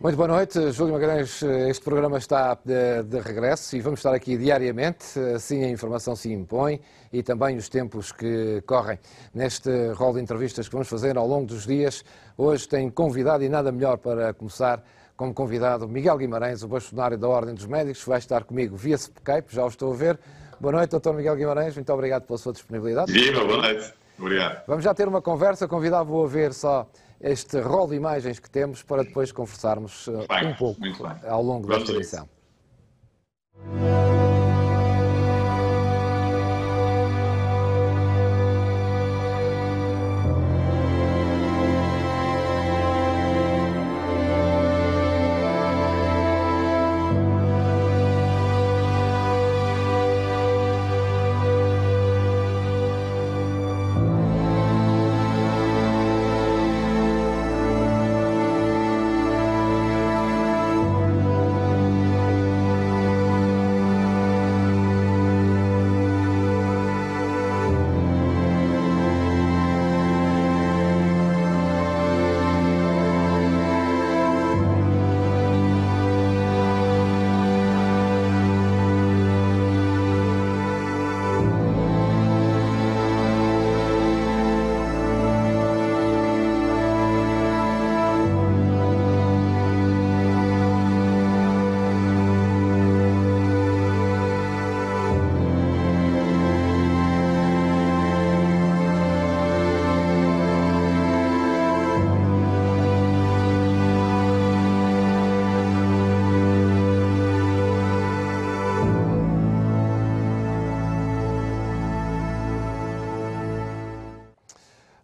Muito boa noite, Júlio Magalhães. Este programa está de, de, regresso e vamos estar aqui diariamente, assim a informação se impõe e também os tempos que correm. Neste rol de entrevistas que vamos fazer ao longo dos dias, hoje tem convidado e nada melhor para começar como convidado Miguel Guimarães, o bastonário da Ordem dos Médicos, vai estar comigo via Skype, já o estou a ver. Boa noite, doutor Miguel Guimarães, muito obrigado pela sua disponibilidade. Viva, boa noite. Obrigado. Vamos já ter uma conversa, convidava-o a ver só este rol de imagens que temos para depois conversarmos uh, um pouco ao longo Vamos desta edição.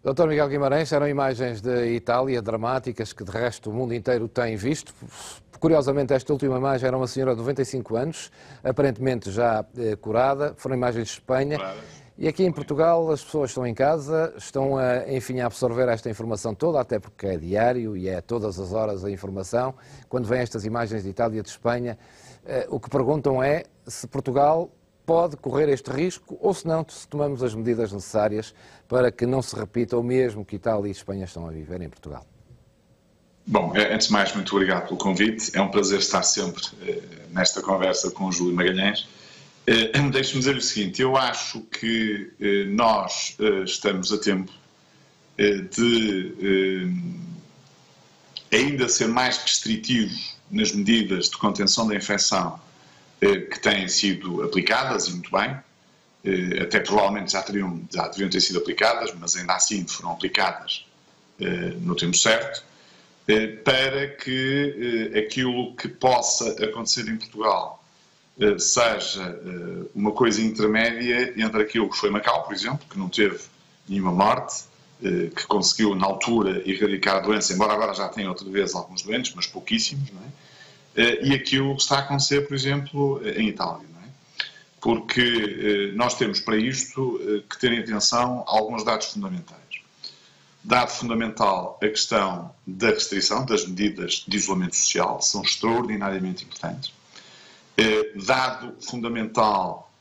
Doutor Miguel Guimarães, eram imagens de Itália dramáticas que de resto o mundo inteiro tem visto. Curiosamente, esta última imagem era uma senhora de 95 anos, aparentemente já eh, curada. Foram imagens de Espanha. E aqui em Portugal as pessoas estão em casa, estão a, enfim, a absorver esta informação toda, até porque é diário e é todas as horas a informação. Quando vêm estas imagens de Itália e de Espanha, eh, o que perguntam é se Portugal pode correr este risco ou se não, se tomamos as medidas necessárias para que não se repita o mesmo que Itália e Espanha estão a viver em Portugal. Bom, é, antes de mais, muito obrigado pelo convite. É um prazer estar sempre eh, nesta conversa com o Júlio Magalhães. Eh, Deixe-me dizer o seguinte: eu acho que eh, nós estamos a tempo de ainda ser mais restritivos nas medidas de contenção da infecção que têm sido aplicadas, e muito bem, até provavelmente já, teriam, já deviam ter sido aplicadas, mas ainda assim foram aplicadas no tempo certo para que aquilo que possa acontecer em Portugal seja uma coisa intermédia entre aquilo que foi Macau, por exemplo, que não teve nenhuma morte, que conseguiu na altura erradicar a doença, embora agora já tenha outra vez alguns doentes, mas pouquíssimos, não é? E aquilo que está a acontecer, por exemplo, em Itália. É? Porque nós temos para isto que ter em atenção alguns dados fundamentais. Dado fundamental a questão da restrição das medidas de isolamento social, são extraordinariamente importantes. Dado fundamental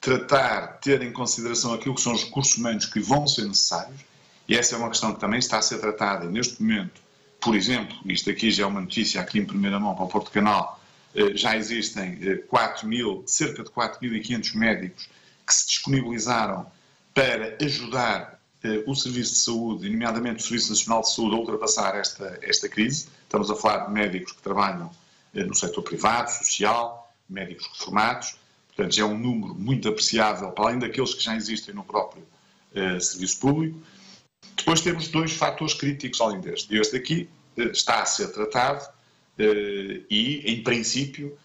tratar, ter em consideração aquilo que são os recursos humanos que vão ser necessários, e essa é uma questão que também está a ser tratada neste momento. Por exemplo, isto aqui já é uma notícia aqui em primeira mão para o Porto Canal, já existem 4 mil, cerca de 4.500 médicos que se disponibilizaram para ajudar eh, o Serviço de Saúde, nomeadamente o Serviço Nacional de Saúde, a ultrapassar esta, esta crise. Estamos a falar de médicos que trabalham eh, no setor privado, social, médicos reformados. Portanto, já é um número muito apreciável, para além daqueles que já existem no próprio eh, Serviço Público. Depois temos dois fatores críticos além deste. Este aqui está a ser tratado e, em princípio,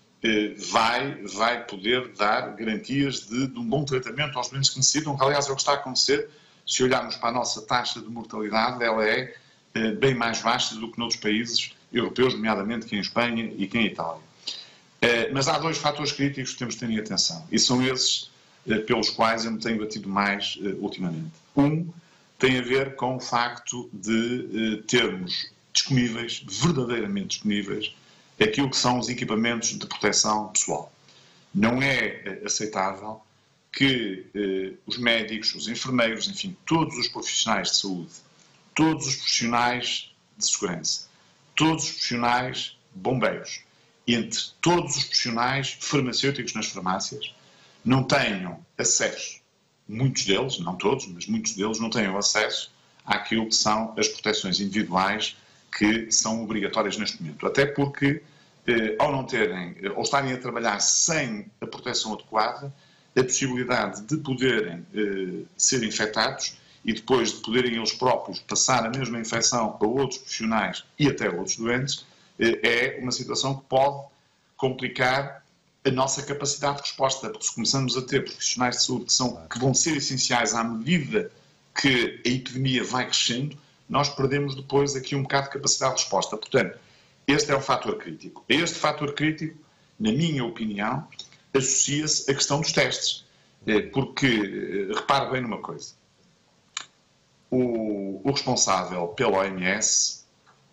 vai, vai poder dar garantias de, de, um bom tratamento aos doentes que necessitam, que aliás é o que está a acontecer. Se olharmos para a nossa taxa de mortalidade, ela é bem mais baixa do que noutros países europeus, nomeadamente que em Espanha e que em Itália. Mas há dois fatores críticos que temos de ter em atenção, e são esses pelos quais eu me tenho batido mais ultimamente. Um tem a ver com o facto de termos disponíveis, verdadeiramente disponíveis, aquilo que são os equipamentos de proteção pessoal. Não é aceitável que eh, os médicos, os enfermeiros, enfim, todos os profissionais de saúde, todos os profissionais de segurança. Todos os profissionais bombeiros, entre todos os profissionais farmacêuticos nas farmácias, não tenham acesso, muitos deles, não todos, mas muitos deles não tenham acesso àquilo que são as proteções individuais que são obrigatórias neste momento. Até porque, eh, ao não terem, eh, ou estarem a trabalhar sem a proteção adequada, a possibilidade de poderem eh, ser infectados e depois de poderem eles próprios passar a mesma infecção a outros profissionais e até a outros doentes, é uma situação que pode complicar a nossa capacidade de resposta, porque se começamos a ter profissionais de saúde que, são, que vão ser essenciais à medida que a epidemia vai crescendo, nós perdemos depois aqui um bocado de capacidade de resposta. Portanto, este é o fator crítico. Este fator crítico, na minha opinião, associa-se a questão dos testes. Eh, porque, eh, repare bem numa coisa, o, o responsável pela OMS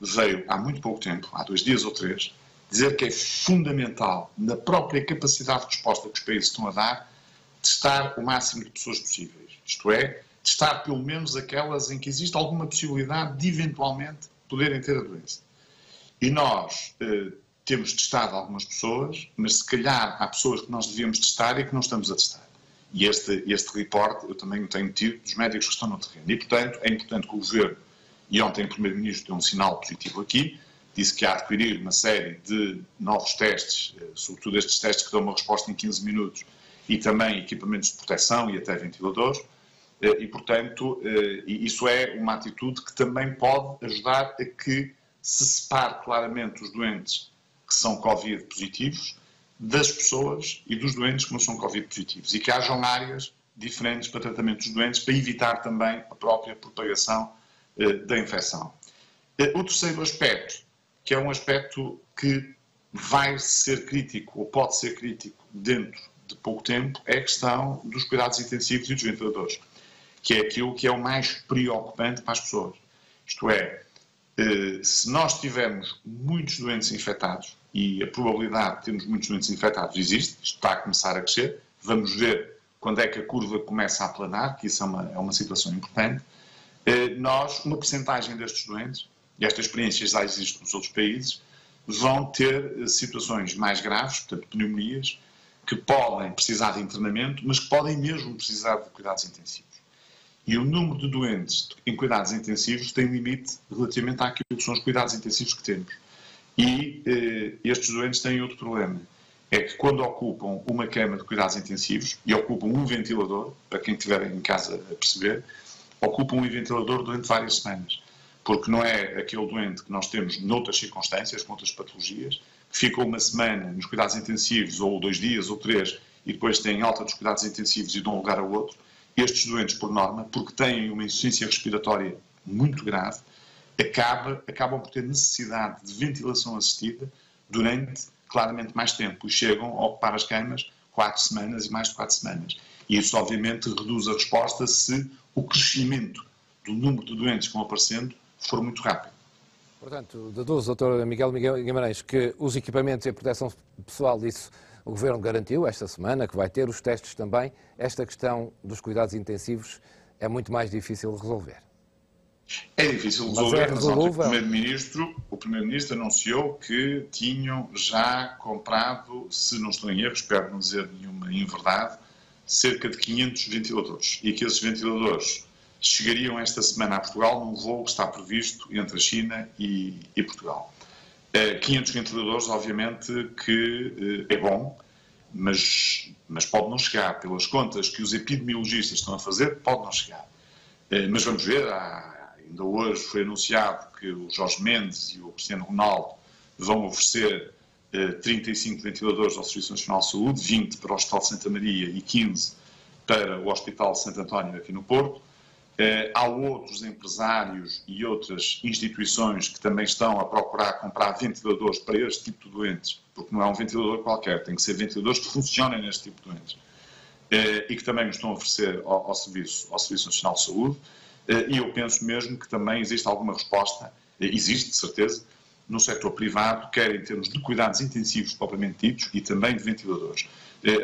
veio há muito pouco tempo, há dois dias ou três, dizer que é fundamental, na própria capacidade de resposta que os países estão a dar, testar o máximo de pessoas possíveis. Isto é, testar pelo menos aquelas em que existe alguma possibilidade de eventualmente poderem ter a doença. E nós eh, temos testado algumas pessoas, mas se calhar há pessoas que nós devíamos testar e que não estamos a testar. E este, este reporte eu também tenho tido dos médicos que estão no terreno. E, portanto, é importante que o Governo, e ontem o Primeiro-Ministro deu um sinal positivo aqui, disse que há de adquirir uma série de novos testes, eh, sobretudo estes testes que dão uma resposta em 15 minutos, e também equipamentos de proteção e até ventiladores, e, portanto, eh, isso é uma atitude que também pode ajudar a que se separe claramente os doentes que são Covid positivos das pessoas e dos doentes que não são Covid positivos e que hajam áreas diferentes para tratamento dos doentes para evitar também a própria propagação eh, da infecção. Eh, o terceiro aspecto, que é um aspecto que vai ser crítico ou pode ser crítico dentro de pouco tempo, é a questão dos cuidados intensivos e dos ventiladores, que é aquilo que é o mais preocupante para as pessoas. Isto é, eh, se nós tivermos muitos doentes infectados, e a probabilidade de termos muitos doentes infectados existe, está a começar a crescer, vamos ver quando é que a curva começa a aplanar, que isso é uma, é uma situação importante, eh, nós, uma percentagem destes doentes, e esta experiência já existe nos outros países, vão ter eh, situações mais graves, portanto, pneumonias, que podem precisar de internamento, mas que podem mesmo precisar de cuidados intensivos. E o número de doentes em cuidados intensivos tem limite relativamente àquilo que são os cuidados intensivos que temos. E eh, estes doentes têm outro problema. É que quando ocupam uma cama de cuidados intensivos e ocupam um ventilador, para quem estiver em casa a perceber, ocupam um ventilador durante várias semanas. Porque não é aquele doente que nós temos noutras circunstâncias, com outras patologias, que fica uma semana nos cuidados intensivos, ou dois dias, ou três, e depois têm alta dos cuidados intensivos e dão lugar a outro estes doentes, por norma, porque têm uma insuficiência respiratória muito grave, acaba, acabam por ter necessidade de ventilação assistida durante claramente mais tempo e chegam a ocupar as camas quatro semanas e mais de quatro semanas. E isso, obviamente, reduz a resposta se o crescimento do número de doentes que vão aparecendo for muito rápido. Portanto, deduz, doutor Miguel Guimarães, que os equipamentos e a proteção pessoal, isso o Governo garantiu esta semana que vai ter os testes também. Esta questão dos cuidados intensivos é muito mais difícil de resolver. É difícil de resolver, mas, é mas o Primeiro-Ministro Primeiro anunciou que tinham já comprado, se não estou em erro, espero não dizer nenhuma inverdade, cerca de 500 ventiladores. E que esses ventiladores chegariam esta semana a Portugal num voo que está previsto entre a China e, e Portugal. 500 eh, ventiladores, obviamente, que eh, é bom, mas, mas pode não chegar. Pelas contas que os epidemiologistas estão a fazer, pode não chegar. Eh, mas vamos ver, há, ainda hoje foi anunciado que o Jorge Mendes e o Cristiano Ronaldo vão oferecer 35 ventiladores ao Serviço Nacional de Saúde, 20 para o Hospital de Santa Maria e 15 para o Hospital de Santo António aqui no Porto. Eh, há outros empresários e outras instituições que também estão a procurar comprar ventiladores para este tipo de doentes, porque não é um ventilador qualquer, tem que ser ventiladores que funcionem neste tipo de doentes. Eh, e que também nos estão a oferecer ao, ao, Serviço, ao Serviço Nacional de Saúde. Eh, e eu penso mesmo que também existe alguma resposta, existe de certeza, no setor privado, quer em termos de cuidados intensivos propriamente ditos e também de ventiladores.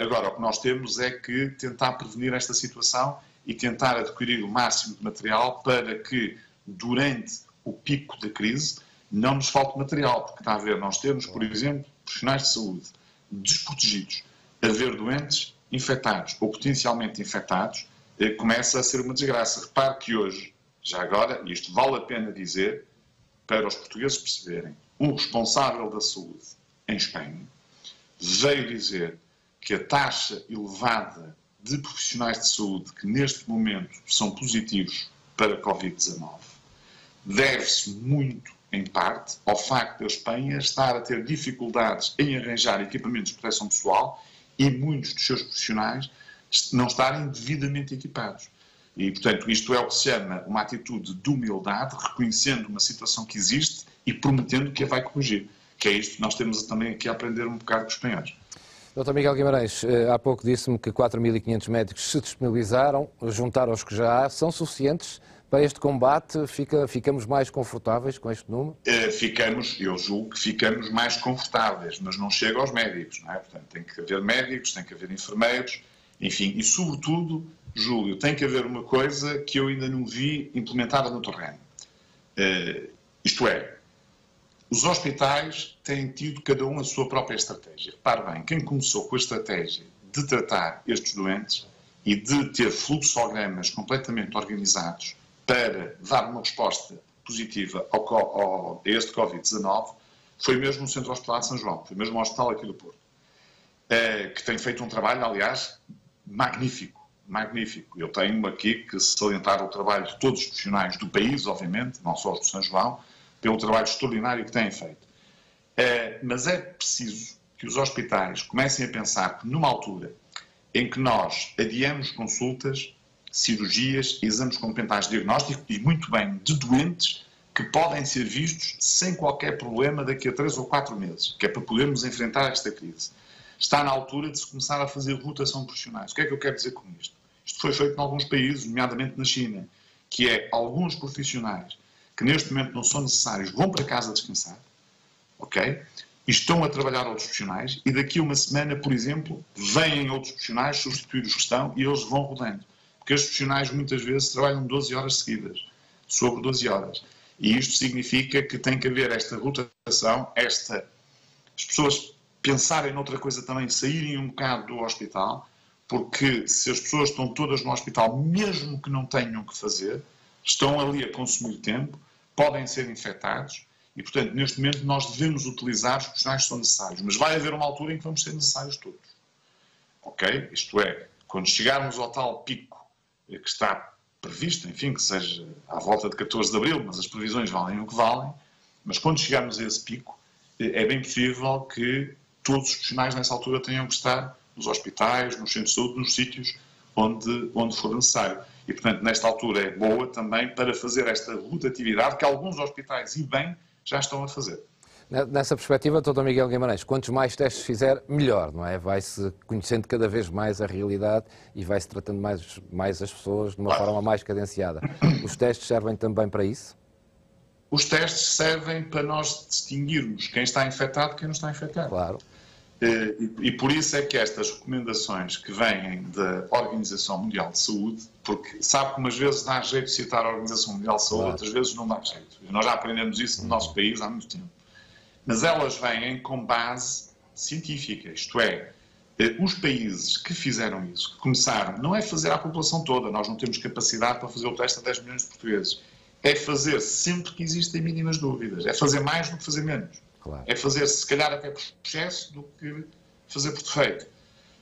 Agora, o que nós temos é que tentar prevenir esta situação e tentar adquirir o máximo de material para que, durante o pico da crise, não nos falta material, porque está a ver, nós temos, por exemplo, profissionais de saúde desprotegidos, a ver doentes infectados ou potencialmente infectados, eh, começa a ser uma desgraça. Repare que hoje, já agora, e isto vale a pena dizer, para os portugueses perceberem, o responsável da saúde em Espanha veio dizer que a taxa elevada de profissionais de saúde que neste momento são positivos para Covid-19 deve-se muito, em parte, ao facto da Espanha estar a ter dificuldades em arranjar equipamentos de proteção pessoal e muitos dos seus profissionais não estarem devidamente equipados. E, portanto, isto é o que se chama uma atitude de humildade, reconhecendo uma situação que existe e prometendo que a vai corrigir. Que é isto que nós temos também aqui a aprender um bocado com os espanhóis. Dr. Miguel Guimarães, eh, há pouco disse-me que 4.500 médicos se disponibilizaram, juntar aos que já há, são suficientes para este combate? Fica, ficamos mais confortáveis com este número? Eh, ficamos, eu julgo que ficamos mais confortáveis, mas não chega aos médicos, não é? Portanto, tem que haver médicos, tem que haver enfermeiros, enfim, e sobretudo, Júlio, tem que haver uma coisa que eu ainda não vi implementada no terreno. Uh, isto é, os hospitais têm tido cada um a sua própria estratégia. Repare bem, quem começou com a estratégia de tratar estes doentes e de ter fluxogramas completamente organizados para dar uma resposta positiva ao, ao, a este Covid-19 foi mesmo o Centro Hospitalar de São João, foi mesmo o hospital aqui do Porto, uh, que tem feito um trabalho, aliás, magnífico, magnífico. Eu tenho aqui que salientar o trabalho de todos os profissionais do país, obviamente, não só os de São João, pelo trabalho extraordinário que têm feito. É, mas é preciso que os hospitais comecem a pensar que numa altura em que nós adiamos consultas, cirurgias, exames complementares de diagnóstico e muito bem de doentes que podem ser vistos sem qualquer problema daqui a três ou quatro meses, que é para podermos enfrentar esta crise está na altura de se começar a fazer rotação de profissionais. O que é que eu quero dizer com isto? Isto foi feito em alguns países, nomeadamente na China, que é alguns profissionais que neste momento não são necessários vão para casa descansar, ok? E estão a trabalhar outros profissionais e daqui a uma semana, por exemplo, vêm outros profissionais substituir os que estão e eles vão rodando. Porque os profissionais muitas vezes trabalham 12 horas seguidas, sobre 12 horas. E isto significa que tem que haver esta rotação, esta... As pessoas pensarem noutra coisa também, saírem um bocado do hospital, porque se as pessoas estão todas no hospital, mesmo que não tenham que fazer, estão ali a consumir tempo, podem ser infectados e, portanto, neste momento nós devemos utilizar os profissionais que são necessários, mas vai haver uma altura em que vamos ser necessários todos. Ok? Isto é, quando chegarmos ao tal pico que está previsto, enfim, que seja à volta de 14 de abril, mas as previsões valem o que valem, mas quando chegarmos a esse pico, é bem possível que todos os profissionais nessa altura tenham que estar nos hospitais, nos centros de saúde, nos sítios onde, onde for necessário. E, portanto, nesta altura é boa também para fazer esta rotatividade que alguns hospitais, e bem, já estão a fazer. Nessa perspectiva, Dr. Miguel Guimarães, quantos mais testes fizer, melhor, não é? Vai-se conhecendo cada vez mais a realidade e vai-se tratando mais, mais as pessoas de uma claro. forma mais cadenciada. Os testes servem também para isso? Os testes servem para nós distinguirmos quem está infectado e quem não está infectado. Claro. E, e, por isso é que estas recomendações que vêm da Organização Mundial de Saúde, porque sabe que umas vezes dá jeito de citar a Organização Mundial de Saúde, claro. outras vezes não dá jeito. E nós já aprendemos isso no nosso país há muito tempo. Mas elas vêm com base científica, isto é, eh, os países que fizeram isso, que começaram, não é fazer à população toda, nós não temos capacidade para fazer o teste a 10 milhões de portugueses, é fazer sempre que existem mínimas dúvidas, é fazer mais do que fazer menos. Claro. É fazer, se calhar, até por excesso do que fazer por defeito.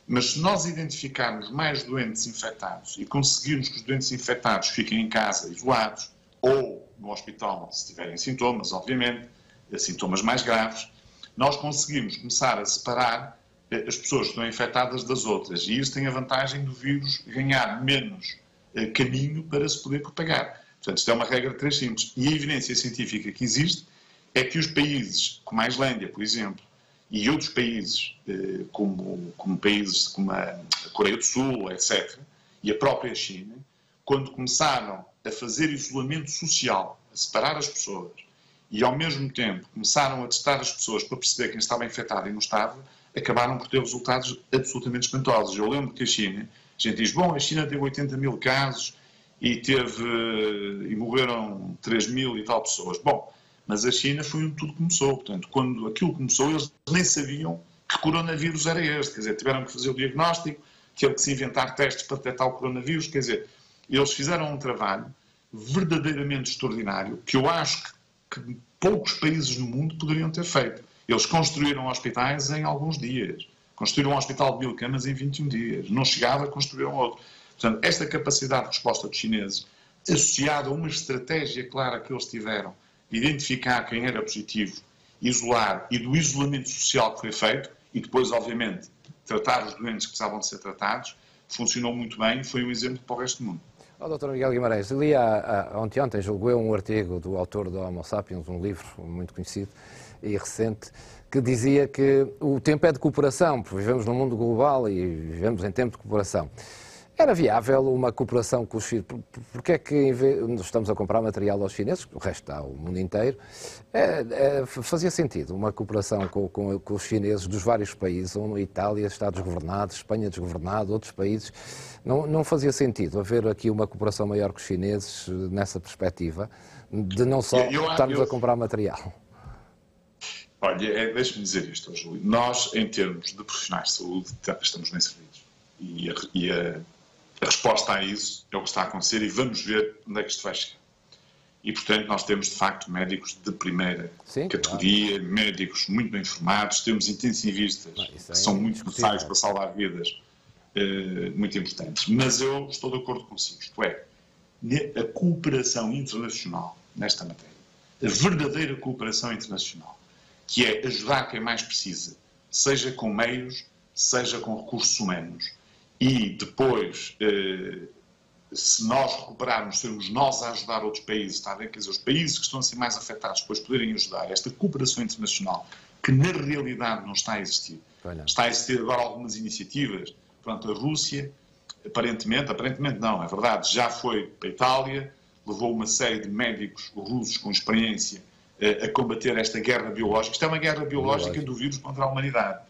Mas se nós identificarmos mais doentes infectados e conseguirmos que os doentes infectados fiquem em casa isolados ou no hospital, se tiverem sintomas, obviamente, eh, sintomas mais graves, nós conseguimos começar a separar eh, as pessoas que estão infectadas das outras. E isso tem a vantagem do vírus ganhar menos eh, caminho para se poder propagar. Portanto, isto é uma regra de três simples. E a evidência científica que existe é que os países, como a Islândia, por exemplo, e outros países, eh, como, como países como a Coreia do Sul, etc., e a própria China, quando começaram a fazer isolamento social, a separar as pessoas, e ao mesmo tempo começaram a testar as pessoas para perceber quem estava infectado e não estava, acabaram por ter resultados absolutamente espantosos. Eu lembro que a China, a gente diz, bom, a China teve 80 mil casos e teve e morreram 3 mil e tal pessoas. Bom, mas a China foi onde tudo começou. Portanto, quando aquilo começou, eles nem sabiam que coronavírus era este. Quer dizer, tiveram que fazer o diagnóstico, teve que se inventar testes para detectar o coronavírus. Quer dizer, eles fizeram um trabalho verdadeiramente extraordinário que eu acho que, que poucos países no mundo poderiam ter feito. Eles construíram hospitais em alguns dias. Construíram um hospital de mil camas em 21 dias. Não chegava, construíram outro. Portanto, esta capacidade de resposta dos chineses, associada a uma estratégia clara que eles tiveram, identificar quem era positivo, isolar e do isolamento social que foi feito, e depois, obviamente, tratar os doentes que precisavam de ser tratados, funcionou muito bem e foi um exemplo para o resto do mundo. Oh, Dr. Miguel Guimarães, li há, ontem, ontem eu um artigo do autor do Homo Sapiens, um livro muito conhecido e recente, que dizia que o tempo é de cooperação, porque vivemos num mundo global e vivemos em tempo de cooperação. Era viável uma cooperação com os chineses? Porque é que estamos a comprar material aos chineses, o resto está o mundo inteiro, é, é, fazia sentido uma cooperação com, com, com, os chineses dos vários países, onde Itália está desgovernado, Espanha desgovernado, outros países. Não, não fazia sentido haver aqui uma cooperação maior com os chineses eh, nessa perspectiva, de não só eu, eu, estarmos eu... a comprar material. Olha, é, deixe-me dizer isto, Júlio. Nós, em termos de profissionais de saúde, estamos bem servidos. E a, e a a resposta a isso é o que está a acontecer e vamos ver onde é que isto vai chegar. E, portanto, nós temos, de facto, médicos de primeira Sim, categoria, claro. médicos muito bem formados, temos intensivistas ah, que são muito necessários para salvar vidas, uh, muito importantes. Mas eu estou de acordo consigo, isto é, a cooperação internacional nesta matéria, a verdadeira cooperação internacional, que é ajudar quem mais precisa, seja com meios, seja com recursos humanos, e depois, eh, se nós recuperarmos, sermos nós a ajudar outros países, está a ver? Quer dizer, os países que estão a ser mais afetados depois poderem ajudar, esta cooperação internacional, que na realidade não está a existir. Olha. Está a existir agora algumas iniciativas. Pronto, a Rússia, aparentemente, aparentemente não, é verdade, já foi para a Itália, levou uma série de médicos russos com experiência eh, a combater esta guerra biológica. Isto é uma guerra biológica do vírus contra a humanidade.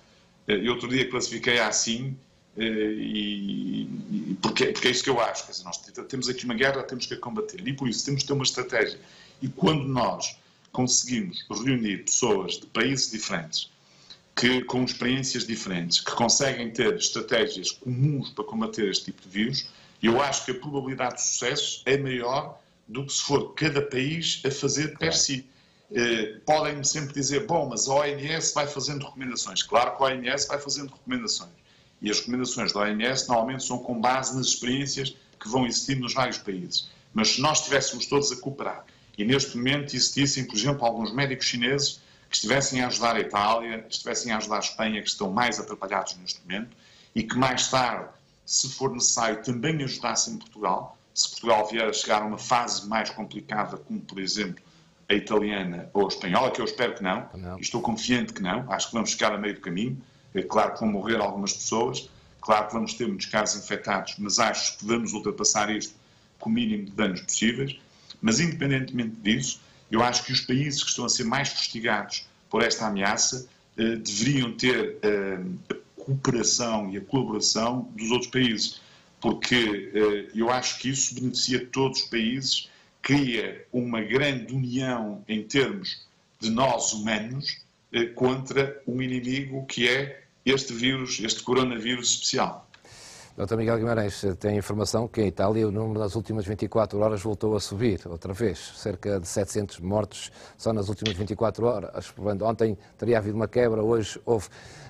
Eh, eu outro dia classifiquei assim eh, e, e porque, porque, é isso que eu acho. Dizer, nós temos aqui uma guerra, temos que a combater. E por isso temos que ter uma estratégia. E quando nós conseguimos reunir pessoas de países diferentes, que, com experiências diferentes, que conseguem ter estratégias comuns para combater este tipo de vírus, eu acho que a probabilidade de sucesso é maior do que se for cada país a fazer per si. Eh, podem-me sempre dizer, bom, mas a OMS vai fazendo recomendações. Claro que a OMS vai fazendo recomendações e as recomendações da OMS normalmente são com base nas experiências que vão existindo nos vários países. Mas se nós estivéssemos todos a cooperar e neste momento existissem, por exemplo, alguns médicos chineses que estivessem a ajudar a Itália, estivessem a ajudar a Espanha, que estão mais atrapalhados neste momento, e que mais tarde, se for necessário, também ajudassem Portugal, se Portugal vier a chegar a uma fase mais complicada, como por exemplo a italiana ou a espanhola, que eu espero que não, não. e estou confiante que não, acho que vamos chegar a meio do caminho, é claro que vão morrer algumas pessoas, claro que vamos ter muitos casos infectados, mas acho que vamos ultrapassar isto com o mínimo de danos possíveis. Mas, independentemente disso, eu acho que os países que estão a ser mais fustigados por esta ameaça eh, deveriam ter eh, a cooperação e a colaboração dos outros países, porque eh, eu acho que isso beneficia todos os países, cria uma grande união em termos de nós humanos eh, contra um inimigo que é este vírus, este coronavírus especial. Dr. Miguel Guimarães, tem informação que em Itália o número nas últimas 24 horas voltou a subir, outra vez, cerca de 700 mortos só nas últimas 24 horas. Ontem teria havido uma quebra, hoje houve.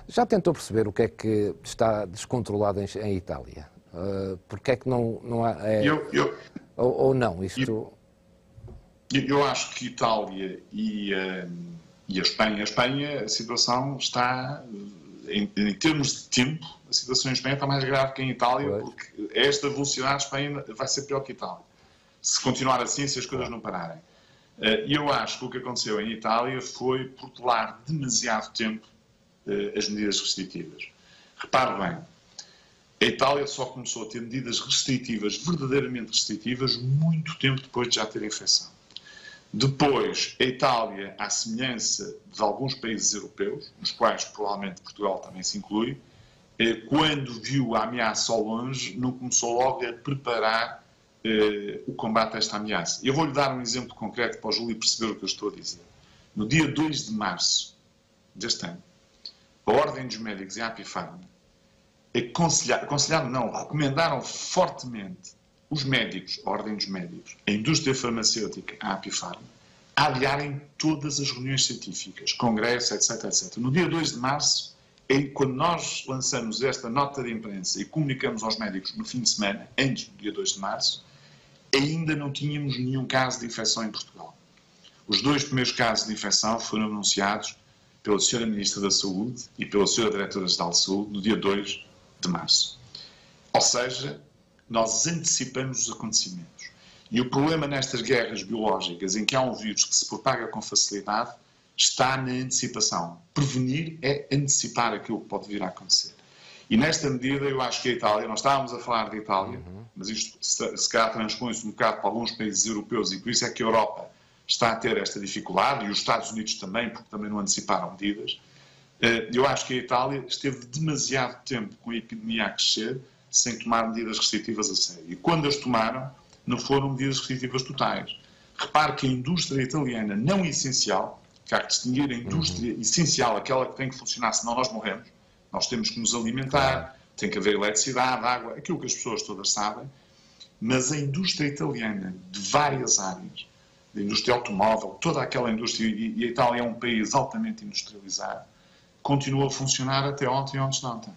Já tentou perceber o que é que está descontrolado em, em Itália? Uh, Porque é que não, não há. É... Eu, eu, ou, ou, não? Isto... Eu, eu, acho que Itália e, uh, e a Espanha, a Espanha, a situação está em, em, termos de tempo, a situação em Espanha está mais grave que em Itália, pois. porque esta velocidade Espanha vai ser pior que Itália. Se continuar assim, se as coisas não pararem. Eh, e eu acho que o que aconteceu em Itália foi protelar demasiado tempo eh, as medidas restritivas. Repare bem, a Itália só começou a ter medidas restritivas, verdadeiramente restritivas, muito tempo depois de já ter a infecção. Depois, a Itália, à semelhança de alguns países europeus, nos quais provavelmente Portugal também se inclui, eh, quando viu a ameaça ao longe, não começou logo a preparar eh, o combate a esta ameaça. Eu vou-lhe dar um exemplo concreto para o Júlio perceber o que eu estou a dizer. No dia 2 de março deste ano, a Ordem dos Médicos e a Apifarma aconselharam, aconselharam não, recomendaram fortemente os médicos, a Ordem dos Médicos, a indústria farmacêutica, a Apifarma, a adiarem todas as reuniões científicas, congressos, etc, etc. No dia 2 de março, quando nós lançamos esta nota de imprensa e comunicamos aos médicos no fim de semana, antes do dia 2 de março, ainda não tínhamos nenhum caso de infecção em Portugal. Os dois primeiros casos de infecção foram anunciados pela Sra. Ministra da Saúde e pela Sra. Diretora-Geral de Saúde no dia 2 de março. Ou seja, nós antecipamos os acontecimentos. E o problema nestas guerras biológicas, em que há um vírus que se propaga com facilidade, está na antecipação. Prevenir é antecipar aquilo que pode vir a acontecer. E nesta medida, eu acho que a Itália, nós estávamos a falar de Itália, uhum. mas isto se, se calhar transpõe-se um bocado para alguns países europeus e por isso é que a Europa está a ter esta dificuldade e os Estados Unidos também, porque também não anteciparam medidas. Eh, eu acho que a Itália esteve demasiado tempo com a epidemia a crescer sem tomar medidas restritivas a sério. E quando as tomaram, não foram medidas restritivas totais. Repare que a indústria italiana não essencial, que há que distinguir a indústria uhum. essencial, aquela que tem que funcionar, senão nós morremos. Nós temos que nos alimentar, tem que haver eletricidade, água, aquilo que as pessoas todas sabem. Mas a indústria italiana, de várias áreas, da indústria automóvel, toda aquela indústria, e a Itália é um país altamente industrializado, continua a funcionar até ontem e ontem de ontem.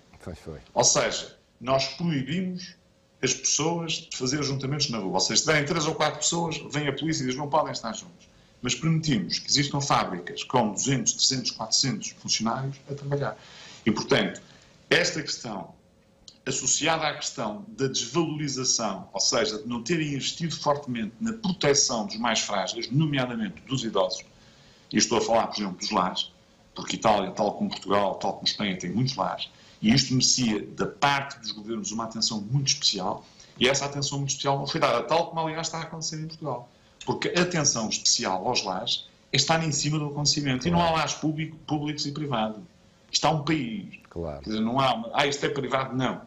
Ou seja, nós proibimos as pessoas de fazer ajuntamentos na rua. Ou seja, se derem três ou quatro pessoas, vem a polícia e diz não podem estar juntos. Mas permitimos que existam fábricas com 200, 300, 400 funcionários a trabalhar. E, portanto, esta questão, associada à questão da desvalorização, ou seja, de não terem investido fortemente na proteção dos mais frágeis, nomeadamente dos idosos, e estou a falar, por exemplo, dos lares, porque Itália, tal como Portugal, tal como Espanha, tem muitos lares, e isto merecia, da parte dos governos, uma atenção muito especial, e essa atenção muito especial não foi dada, tal como, aliás, está a acontecer em Portugal. Porque a atenção especial aos lares é estar em cima do acontecimento. Claro. E não há lares público, públicos e privados. Está um país. Claro. Quer dizer, não há ah, isto é privado, não.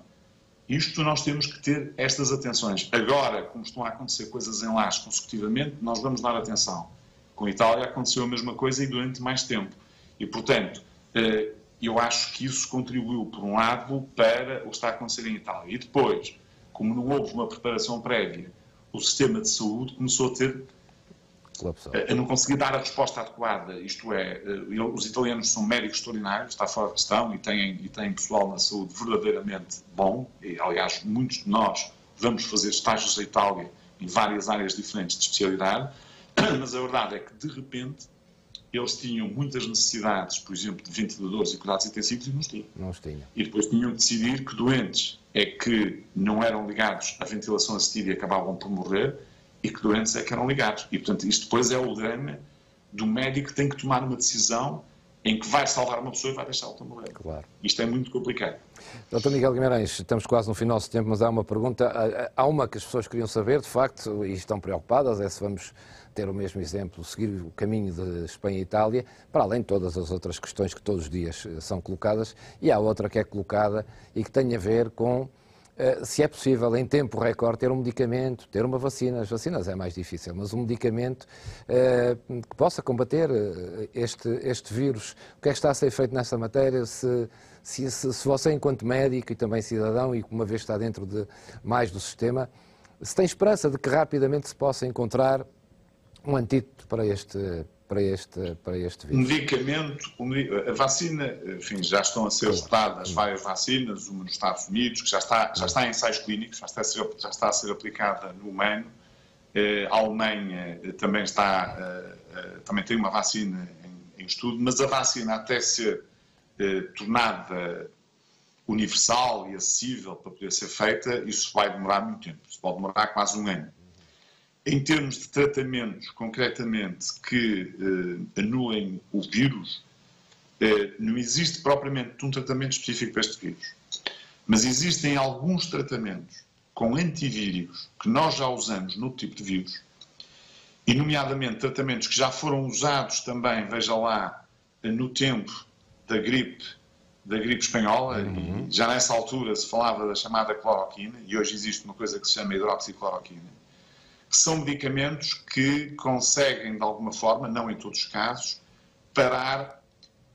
Isto nós temos que ter estas atenções. Agora, como estão a acontecer coisas em lares consecutivamente, nós vamos dar atenção. Com a Itália aconteceu a mesma coisa e durante mais tempo. E, portanto, eh, eu acho que isso contribuiu, por um lado, para o que está a acontecer em Itália. E depois, como não houve uma preparação prévia, o sistema de saúde começou a ter. a não conseguir dar a resposta adequada. Isto é, eh, os italianos são médicos extraordinários, está fora de questão, e têm, e têm pessoal na saúde verdadeiramente bom. E, aliás, muitos de nós vamos fazer estágios à Itália em várias áreas diferentes de especialidade. Mas a verdade é que, de repente, eles tinham muitas necessidades, por exemplo, de ventiladores e cuidados intensivos e não os tinham. Não os tinham. E depois tinham que decidir que doentes é que não eram ligados à ventilação assistida e acabavam por morrer e que doentes é que eram ligados. E, portanto, isto depois é o drama do médico que tem que tomar uma decisão em que vai salvar uma pessoa e vai deixar outra morrer. Claro. Isto é muito complicado. Doutor Miguel Guimarães, estamos quase no final do tempo, mas há uma pergunta. Há uma que as pessoas queriam saber, de facto, e estão preocupadas, é se vamos ter o mesmo exemplo, seguir o caminho de Espanha e Itália, para além de todas as outras questões que todos os dias eh, são colocadas, e há outra que é colocada e que tem a ver com eh, se é possível, em tempo recorde, ter um medicamento, ter uma vacina. As vacinas é mais difícil, mas um medicamento eh, que possa combater este, este vírus. O que é que está a ser feito nessa matéria? Se, se, se você, enquanto médico e também cidadão, e uma vez está dentro de mais do sistema, se tem esperança de que rapidamente se possa encontrar um antídoto para este, para este, para este vírus? Medicamento, a vacina, enfim, já estão a ser estudadas várias vacinas, uma nos Estados Unidos, que já está, já está em ensaios clínicos, já está a ser, já está a ser aplicada no humano. Eh, a Alemanha eh, também está, eh, também tem uma vacina em, em estudo, mas a vacina até ser tornada universal e acessível para poder ser feita, isso vai demorar muito tempo. Isso pode demorar quase um ano. Em termos de tratamentos, concretamente, que eh, anulem o vírus, eh, não existe propriamente um tratamento específico para este vírus. Mas existem alguns tratamentos com antivírus que nós já usamos no tipo de vírus, e nomeadamente tratamentos que já foram usados também, veja lá, no tempo da gripe, da gripe espanhola, uhum. e já nessa altura se falava da chamada cloroquina, e hoje existe uma coisa que se chama hidroxicloroquina são medicamentos que conseguem, de alguma forma, não em todos os casos, parar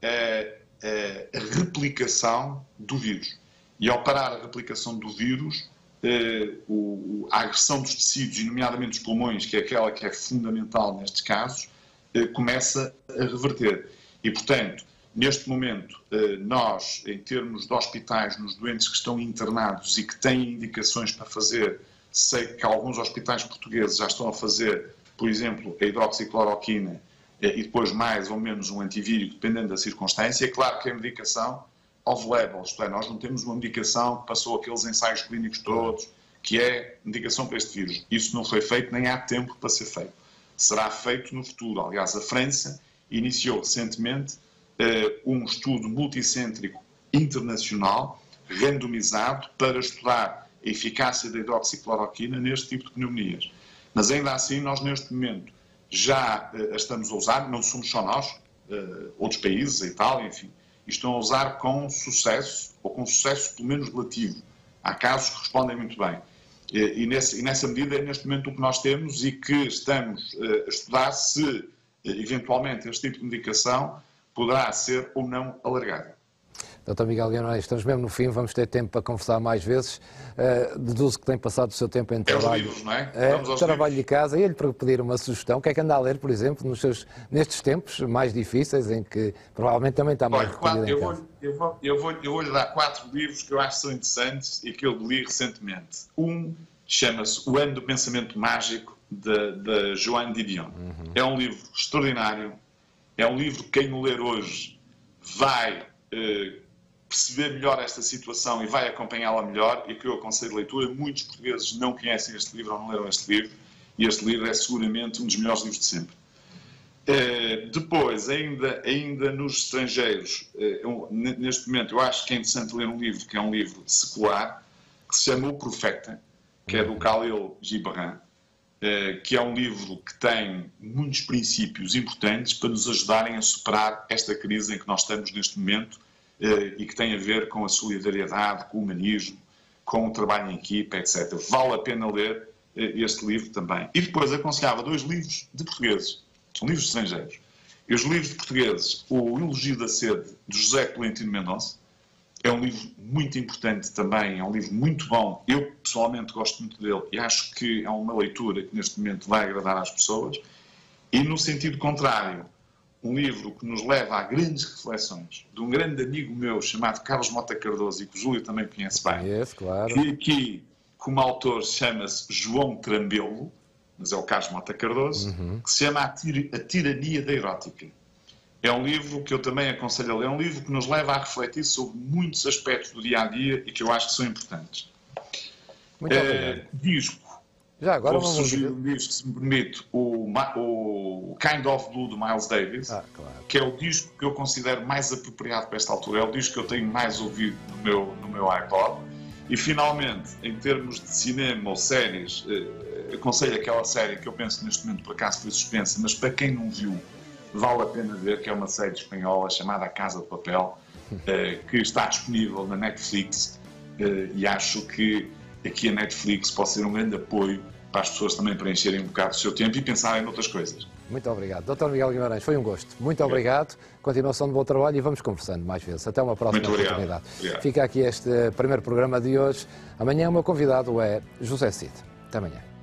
a, a, replicação do vírus. E ao parar a replicação do vírus, eh, a agressão dos tecidos, e nomeadamente dos pulmões, que é aquela que é fundamental nestes casos, eh, começa a reverter. E, portanto, neste momento, eh, nós, em termos de hospitais, nos doentes que estão internados e que têm indicações para fazer, sei que alguns hospitais portugueses já estão a fazer, por exemplo, a hidroxicloroquina e depois mais ou menos um antivírico, dependendo da circunstância. É claro que a medicação off-label, isto é, nós não temos uma medicação que passou aqueles ensaios clínicos todos, que é medicação para este vírus. Isso não foi feito, nem há tempo para ser feito. Será feito no futuro. Aliás, a França iniciou recentemente uh, um estudo multicêntrico internacional, randomizado, para estudar eficácia da hidroxicloroquina neste tipo de pneumonias. Mas ainda assim, nós neste momento já uh, estamos a usar, não somos só nós, uh, outros países, a Itália, enfim, estão a usar com sucesso, ou com sucesso pelo menos relativo. Há casos que respondem muito bem. E, nesse, e nessa medida é neste momento o que nós temos e que estamos uh, a estudar se, eventualmente, este tipo de medicação poderá ser ou não alargado. Doutor Miguel Guimarães, estamos mesmo no fim, vamos ter tempo para conversar mais vezes. Uh, deduzo que tem passado o seu tempo em trabalho. É os livros, não é? é trabalho de casa. E ele para pedir uma sugestão, o que é que anda a ler, por exemplo, nos seus, nestes tempos mais difíceis, em que provavelmente também está mais Olha, eu, vou, eu, vou, eu, vou, eu vou lhe dar quatro livros que eu acho que são interessantes e que eu li recentemente. Um chama-se O Ano do Pensamento Mágico, de, de Joan Didion. Uhum. É um livro extraordinário. É um livro que quem o ler hoje vai... Uh, perceber melhor esta situação e vai acompanhá-la melhor, e que eu aconselho de leitura. Muitos portugueses não conhecem este livro ou não leram este livro, e este livro é seguramente um dos melhores livros de sempre. Uh, depois, ainda, ainda nos estrangeiros, eu, neste momento, eu acho que é interessante ler um livro que é um livro secular, que se chama O Profeta, que é do Khalil Gibran, uh, que é um livro que tem muitos princípios importantes para nos ajudarem a superar esta crise em que nós estamos neste momento eh, e que tem a ver com a solidariedade, com o humanismo, com o trabalho em equipa, etc. Vale a pena ler eh, este livro também. E depois aconselhava dois livros de portugueses, são livros estrangeiros. E os livros de portugueses, o Elogio da Sede, de José Tolentino Mendonça, é um livro muito importante também, é um livro muito bom. Eu, pessoalmente, gosto muito dele e acho que é uma leitura que neste momento vai agradar às pessoas. E no sentido contrário, um livro que nos leva a grandes reflexões de um grande amigo meu chamado Carlos Mota Cardoso e que o Júlio também conhece bem. Claro. Que aqui, como autor, chama-se João Trambelo, mas é o Carlos Mota Cardoso, uhum. que se chama a, Tir a Tirania da Erótica. É um livro que eu também aconselho a ler. É um livro que nos leva a refletir sobre muitos aspectos do dia a dia e que eu acho que são importantes. Muito é, disco já agora Vou sugerir um disco, se me permite, o, o Kind of Blue do Miles Davis, ah, claro. que é o disco que eu considero mais apropriado para esta altura, é o disco que eu tenho mais ouvido no meu, no meu iPod. E finalmente, em termos de cinema ou séries, eh, aconselho aquela série que eu penso que neste momento por acaso foi suspensa, mas para quem não viu, vale a pena ver, que é uma série espanhola chamada A Casa de Papel, eh, que está disponível na Netflix eh, e acho que aqui a Netflix pode ser um grande apoio para as pessoas também preencherem um bocado o seu tempo e pensarem noutras coisas. Muito obrigado. Dr. Miguel Guimarães, foi um gosto. Muito obrigado. Continuação de bom trabalho e vamos conversando mais vezes. Até uma próxima oportunidade. Obrigado. Fica aqui este primeiro programa de hoje. Amanhã o meu convidado é José Cid. Até amanhã.